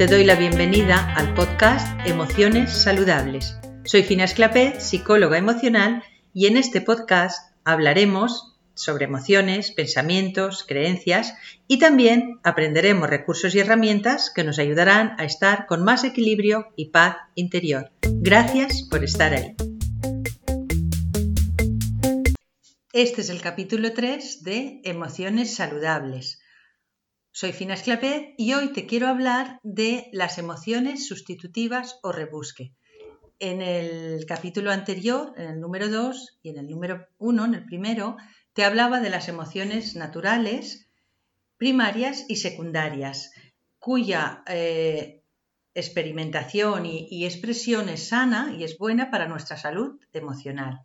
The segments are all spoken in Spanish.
Te doy la bienvenida al podcast Emociones Saludables. Soy Fina Esclapé, psicóloga emocional, y en este podcast hablaremos sobre emociones, pensamientos, creencias y también aprenderemos recursos y herramientas que nos ayudarán a estar con más equilibrio y paz interior. Gracias por estar ahí. Este es el capítulo 3 de Emociones Saludables. Soy Fina Esclapé y hoy te quiero hablar de las emociones sustitutivas o rebusque. En el capítulo anterior, en el número 2 y en el número 1, en el primero, te hablaba de las emociones naturales, primarias y secundarias, cuya eh, experimentación y expresión es sana y es buena para nuestra salud emocional.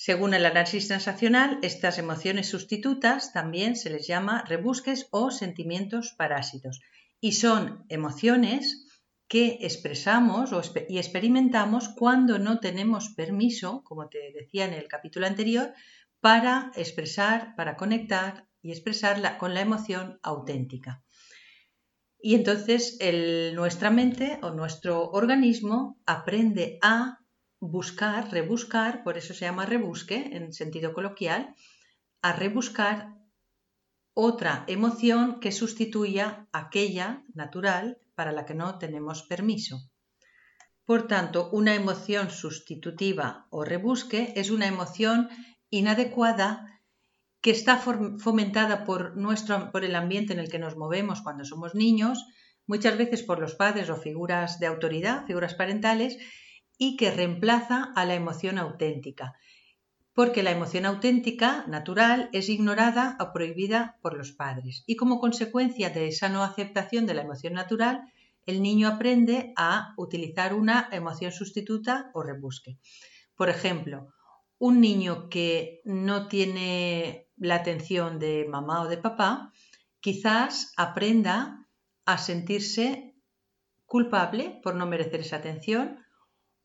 Según el análisis transaccional, estas emociones sustitutas también se les llama rebusques o sentimientos parásitos y son emociones que expresamos y experimentamos cuando no tenemos permiso, como te decía en el capítulo anterior, para expresar, para conectar y expresarla con la emoción auténtica. Y entonces nuestra mente o nuestro organismo aprende a buscar, rebuscar, por eso se llama rebusque en sentido coloquial, a rebuscar otra emoción que sustituya aquella natural para la que no tenemos permiso. Por tanto, una emoción sustitutiva o rebusque es una emoción inadecuada que está fomentada por, nuestro, por el ambiente en el que nos movemos cuando somos niños, muchas veces por los padres o figuras de autoridad, figuras parentales, y que reemplaza a la emoción auténtica, porque la emoción auténtica, natural, es ignorada o prohibida por los padres. Y como consecuencia de esa no aceptación de la emoción natural, el niño aprende a utilizar una emoción sustituta o rebusque. Por ejemplo, un niño que no tiene la atención de mamá o de papá, quizás aprenda a sentirse culpable por no merecer esa atención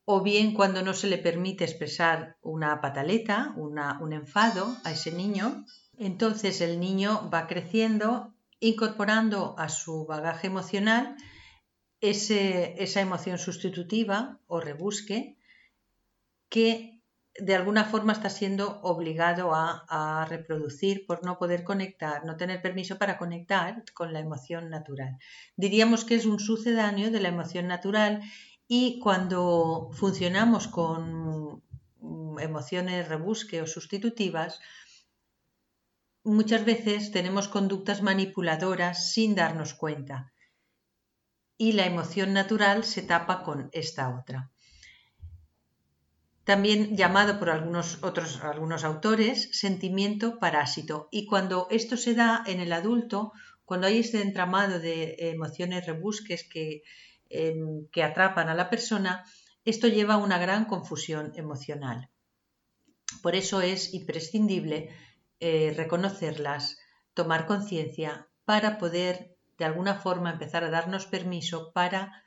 o bien cuando no se le permite expresar una pataleta, un enfado a ese niño, entonces el niño va creciendo incorporando a su bagaje emocional esa emoción sustitutiva o rebusque que de alguna forma está siendo obligado a, a, reproducir por no poder conectar, no tener permiso para conectar con la emoción natural. Diríamos que es un sucedáneo de la emoción natural y cuando funcionamos con emociones rebusque o sustitutivas, muchas veces tenemos conductas manipuladoras sin darnos cuenta y la emoción natural se tapa con esta otra. También llamado por algunos otros algunos autores sentimiento parásito y cuando esto se da en el adulto, cuando hay este entramado de emociones rebusques que que atrapan a la persona, esto lleva a una gran confusión emocional. Por eso es imprescindible eh, reconocerlas, tomar conciencia para poder de alguna forma empezar a darnos permiso para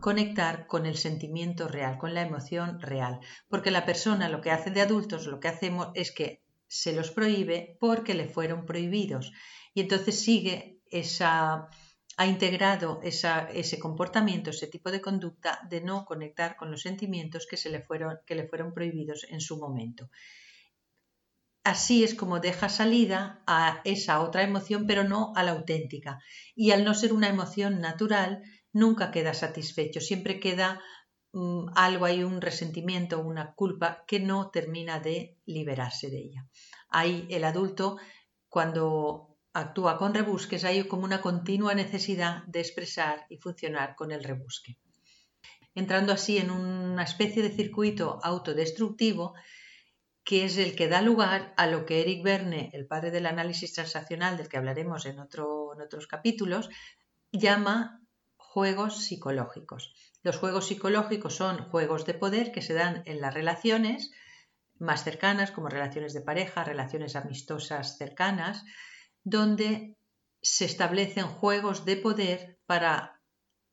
conectar con el sentimiento real, con la emoción real. Porque la persona lo que hace de adultos, lo que hacemos es que se los prohíbe porque le fueron prohibidos. Y entonces sigue esa, ha integrado ese comportamiento, ese tipo de conducta de no conectar con los sentimientos que, se le fueron, que le fueron prohibidos en su momento. Así es como deja salida a esa otra emoción, pero no a la auténtica. Y al no ser una emoción natural, nunca queda satisfecho, siempre queda mm, algo ahí, un resentimiento, una culpa que no termina de liberarse de ella. Ahí el adulto, cuando actúa con rebusques, hay como una continua necesidad de expresar y funcionar con el rebusque. Entrando así en una especie de circuito autodestructivo que es el que da lugar a lo que Eric Verne, el padre del análisis transaccional del que hablaremos en, en otros capítulos, llama juegos psicológicos. Los juegos psicológicos son juegos de poder que se dan en las relaciones más cercanas, como relaciones de pareja, relaciones amistosas cercanas, donde se establecen juegos de poder para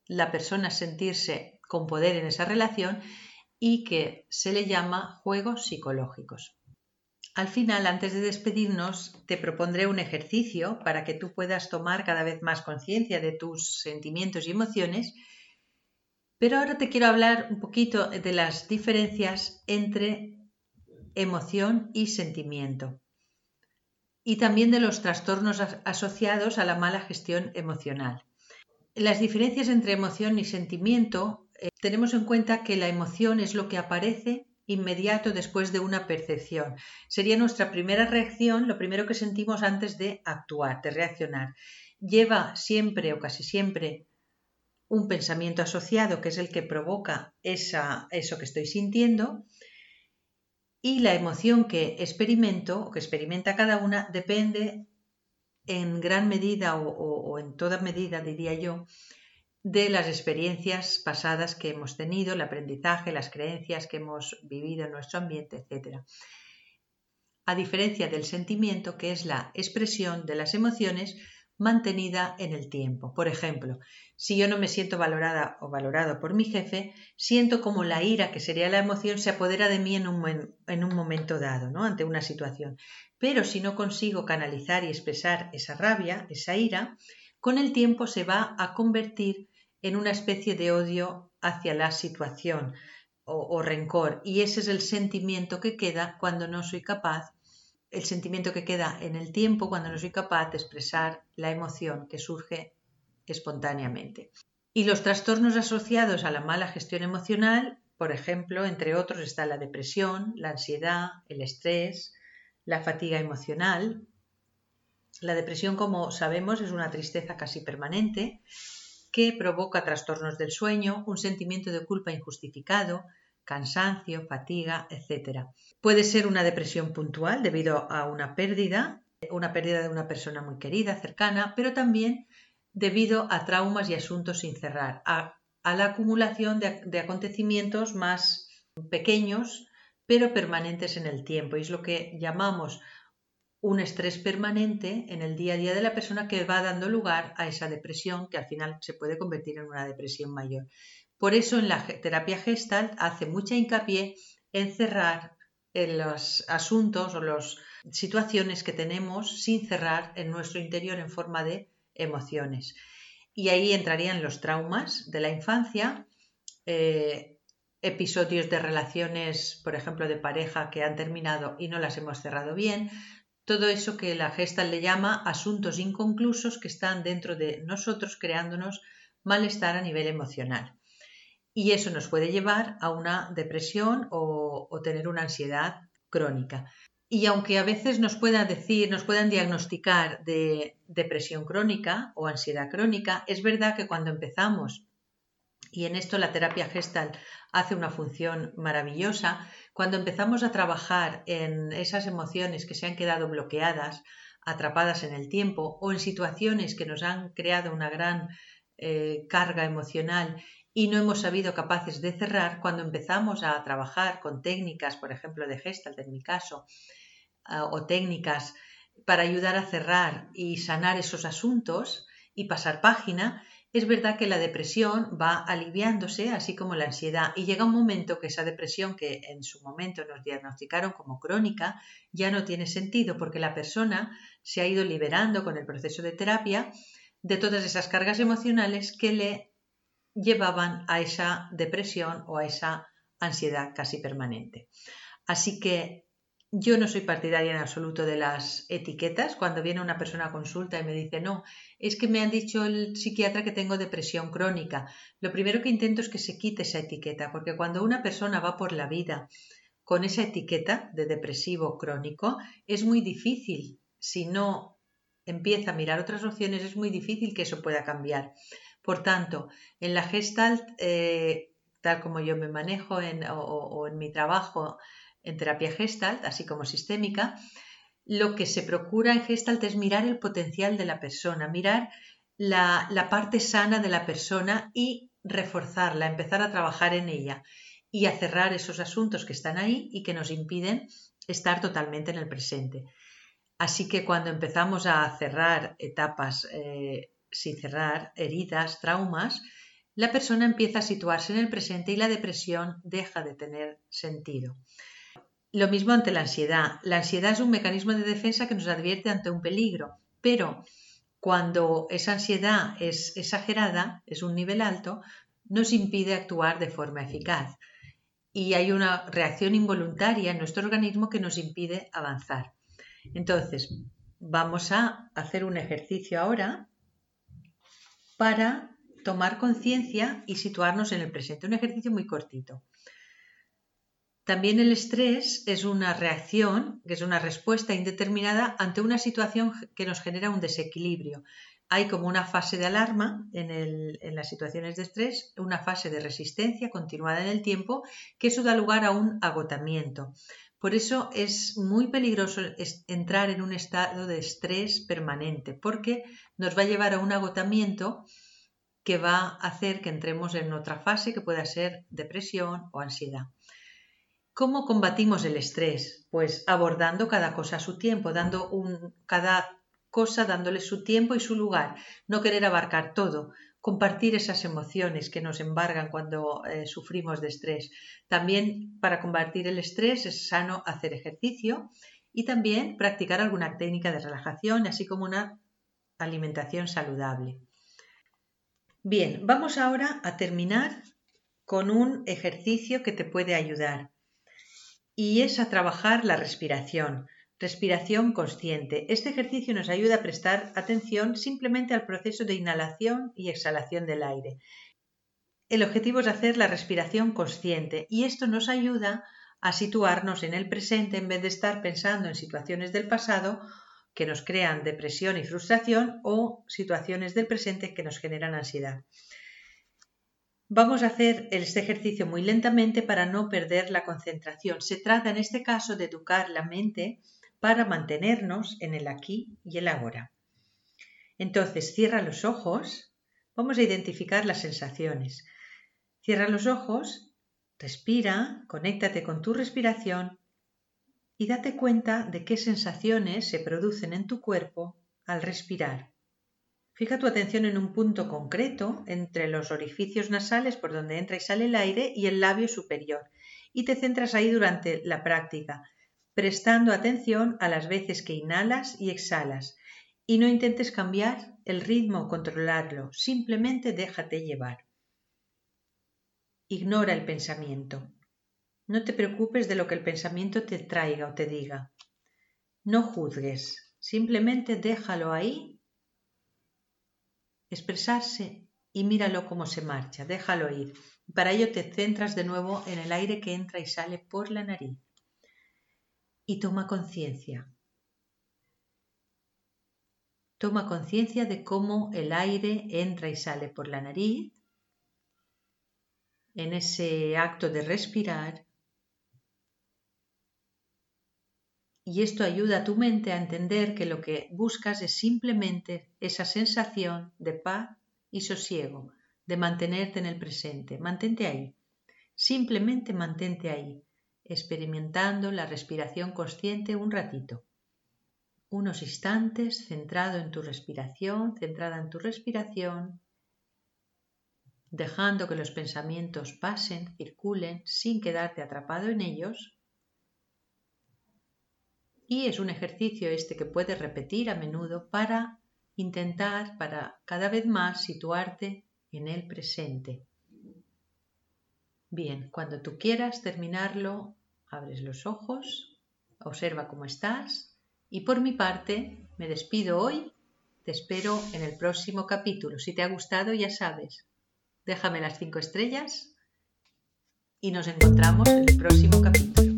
la persona sentirse con poder en esa relación y que se le llama juegos psicológicos. Al final, antes de despedirnos, te propondré un ejercicio para que tú puedas tomar cada vez más conciencia de tus sentimientos y emociones, pero ahora te quiero hablar un poquito de las diferencias entre emoción y sentimiento y también de los trastornos asociados a la mala gestión emocional. Las diferencias entre emoción y sentimiento eh, tenemos en cuenta que la emoción es lo que aparece inmediato después de una percepción. Sería nuestra primera reacción, lo primero que sentimos antes de actuar, de reaccionar. Lleva siempre o casi siempre un pensamiento asociado que es el que provoca esa, eso que estoy sintiendo y la emoción que experimento o que experimenta cada una depende en gran medida o, en toda medida, diría yo, de las experiencias pasadas que hemos tenido, el aprendizaje, las creencias que hemos vivido en nuestro ambiente, etc. A diferencia del sentimiento, que es la expresión de las emociones mantenida en el tiempo. Por ejemplo, si yo no me siento valorada o valorado por mi jefe, siento como la ira, que sería la emoción, se apodera de mí en un, en un momento dado, ¿no? ante una situación. Pero si no consigo canalizar y expresar esa rabia, esa ira, con el tiempo se va a convertir en una especie de odio hacia la situación o, rencor. Y ese es el sentimiento que queda cuando no soy capaz, el sentimiento que queda en el tiempo cuando no soy capaz de expresar la emoción que surge espontáneamente. Y los trastornos asociados a la mala gestión emocional, por ejemplo, entre otros está la depresión, la ansiedad, el estrés, la fatiga emocional. La depresión, como sabemos, es una tristeza casi permanente que provoca trastornos del sueño, un sentimiento de culpa injustificado, cansancio, fatiga, etc. Puede ser una depresión puntual debido a una pérdida, una pérdida de una persona muy querida, cercana, pero también debido a traumas y asuntos sin cerrar, a, la acumulación de acontecimientos más pequeños pero permanentes en el tiempo. Y es lo que llamamos un estrés permanente en el día a día de la persona que va dando lugar a esa depresión que al final se puede convertir en una depresión mayor. Por eso en la terapia Gestalt hace mucha hincapié en cerrar en los asuntos o las situaciones que tenemos sin cerrar en nuestro interior en forma de emociones. Y ahí entrarían los traumas de la infancia, eh, episodios de relaciones, por ejemplo, de pareja que han terminado y no las hemos cerrado bien, todo eso que la gesta le llama asuntos inconclusos que están dentro de nosotros creándonos malestar a nivel emocional. Y eso nos puede llevar a una depresión o, tener una ansiedad crónica. Y aunque a veces nos puedan decir, nos puedan diagnosticar de depresión crónica o ansiedad crónica, es verdad que cuando empezamos, y en esto la terapia gestal hace una función maravillosa, cuando empezamos a trabajar en esas emociones que se han quedado bloqueadas, atrapadas en el tiempo o en situaciones que nos han creado una gran eh, carga emocional y no hemos sabido capaces de cerrar, cuando empezamos a trabajar con técnicas, por ejemplo, de Gestalt en mi caso, ah, o técnicas para ayudar a cerrar y sanar esos asuntos y pasar página, es verdad que la depresión va aliviándose, así como la ansiedad, y llega un momento que esa depresión que en su momento nos diagnosticaron como crónica ya no tiene sentido porque la persona se ha ido liberando con el proceso de terapia de todas esas cargas emocionales que le llevaban a esa depresión o a esa ansiedad casi permanente. Así que yo no soy partidaria en absoluto de las etiquetas. Cuando viene una persona a consulta y me dice, no, es que me han dicho el psiquiatra que tengo depresión crónica, lo primero que intento es que se quite esa etiqueta, porque cuando una persona va por la vida con esa etiqueta de depresivo crónico, es muy difícil, si no empieza a mirar otras opciones, es muy difícil que eso pueda cambiar. Por tanto, en la Gestalt, eh, tal como yo me manejo o en mi trabajo, en terapia gestalt, así como sistémica, lo que se procura en gestalt es mirar el potencial de la persona, mirar la, parte sana de la persona y reforzarla, empezar a trabajar en ella y a cerrar esos asuntos que están ahí y que nos impiden estar totalmente en el presente. Así que cuando empezamos a cerrar etapas eh, sin cerrar, heridas, traumas, la persona empieza a situarse en el presente y la depresión deja de tener sentido. Lo mismo ante la ansiedad. La ansiedad es un mecanismo de defensa que nos advierte ante un peligro, pero cuando esa ansiedad es exagerada, es un nivel alto, nos impide actuar de forma eficaz. Y hay una reacción involuntaria en nuestro organismo que nos impide avanzar. Entonces, vamos a hacer un ejercicio ahora para tomar conciencia y situarnos en el presente. Un ejercicio muy cortito. También el estrés es una reacción, que es una respuesta indeterminada ante una situación que nos genera un desequilibrio. Hay como una fase de alarma en, las situaciones de estrés, una fase de resistencia continuada en el tiempo, que eso da lugar a un agotamiento. Por eso es muy peligroso entrar en un estado de estrés permanente, porque nos va a llevar a un agotamiento que va a hacer que entremos en otra fase que pueda ser depresión o ansiedad. ¿Cómo combatimos el estrés? Pues abordando cada cosa a su tiempo, dando cada cosa dándole su tiempo y su lugar, no querer abarcar todo, compartir esas emociones que nos embargan cuando eh, sufrimos de estrés. También para combatir el estrés es sano hacer ejercicio y también practicar alguna técnica de relajación, así como una alimentación saludable. Bien, vamos ahora a terminar con un ejercicio que te puede ayudar y es a trabajar la respiración. Respiración consciente. Este ejercicio nos ayuda a prestar atención simplemente al proceso de inhalación y exhalación del aire. El objetivo es hacer la respiración consciente y esto nos ayuda a situarnos en el presente en vez de estar pensando en situaciones del pasado que nos crean depresión y frustración o situaciones del presente que nos generan ansiedad. Vamos a hacer este ejercicio muy lentamente para no perder la concentración. Se trata en este caso de educar la mente para mantenernos en el aquí y el ahora. Entonces, cierra los ojos. Vamos a identificar las sensaciones. Cierra los ojos, respira, conéctate con tu respiración y date cuenta de qué sensaciones se producen en tu cuerpo al respirar. Fija tu atención en un punto concreto entre los orificios nasales por donde entra y sale el aire y el labio superior y te centras ahí durante la práctica, prestando atención a las veces que inhalas y exhalas y no intentes cambiar el ritmo o controlarlo, simplemente déjate llevar. Ignora el pensamiento. No te preocupes de lo que el pensamiento te traiga o te diga. No juzgues, simplemente déjalo ahí expresarse y míralo cómo se marcha, déjalo ir. Para ello te centras de nuevo en el aire que entra y sale por la nariz. Y toma conciencia. Toma conciencia de cómo el aire entra y sale por la nariz en ese acto de respirar y esto ayuda a tu mente a entender que lo que buscas es simplemente esa sensación de paz y sosiego, de mantenerte en el presente. Mantente ahí, simplemente mantente ahí, experimentando la respiración consciente un ratito. Unos instantes centrado en tu respiración, centrada en tu respiración, dejando que los pensamientos pasen, circulen, sin quedarte atrapado en ellos y es un ejercicio este que puedes repetir a menudo para intentar, para cada vez más situarte en el presente. Bien, cuando tú quieras terminarlo, abres los ojos, observa cómo estás y por mi parte me despido hoy, te espero en el próximo capítulo. Si te ha gustado, ya sabes, déjame las cinco estrellas y nos encontramos en el próximo capítulo.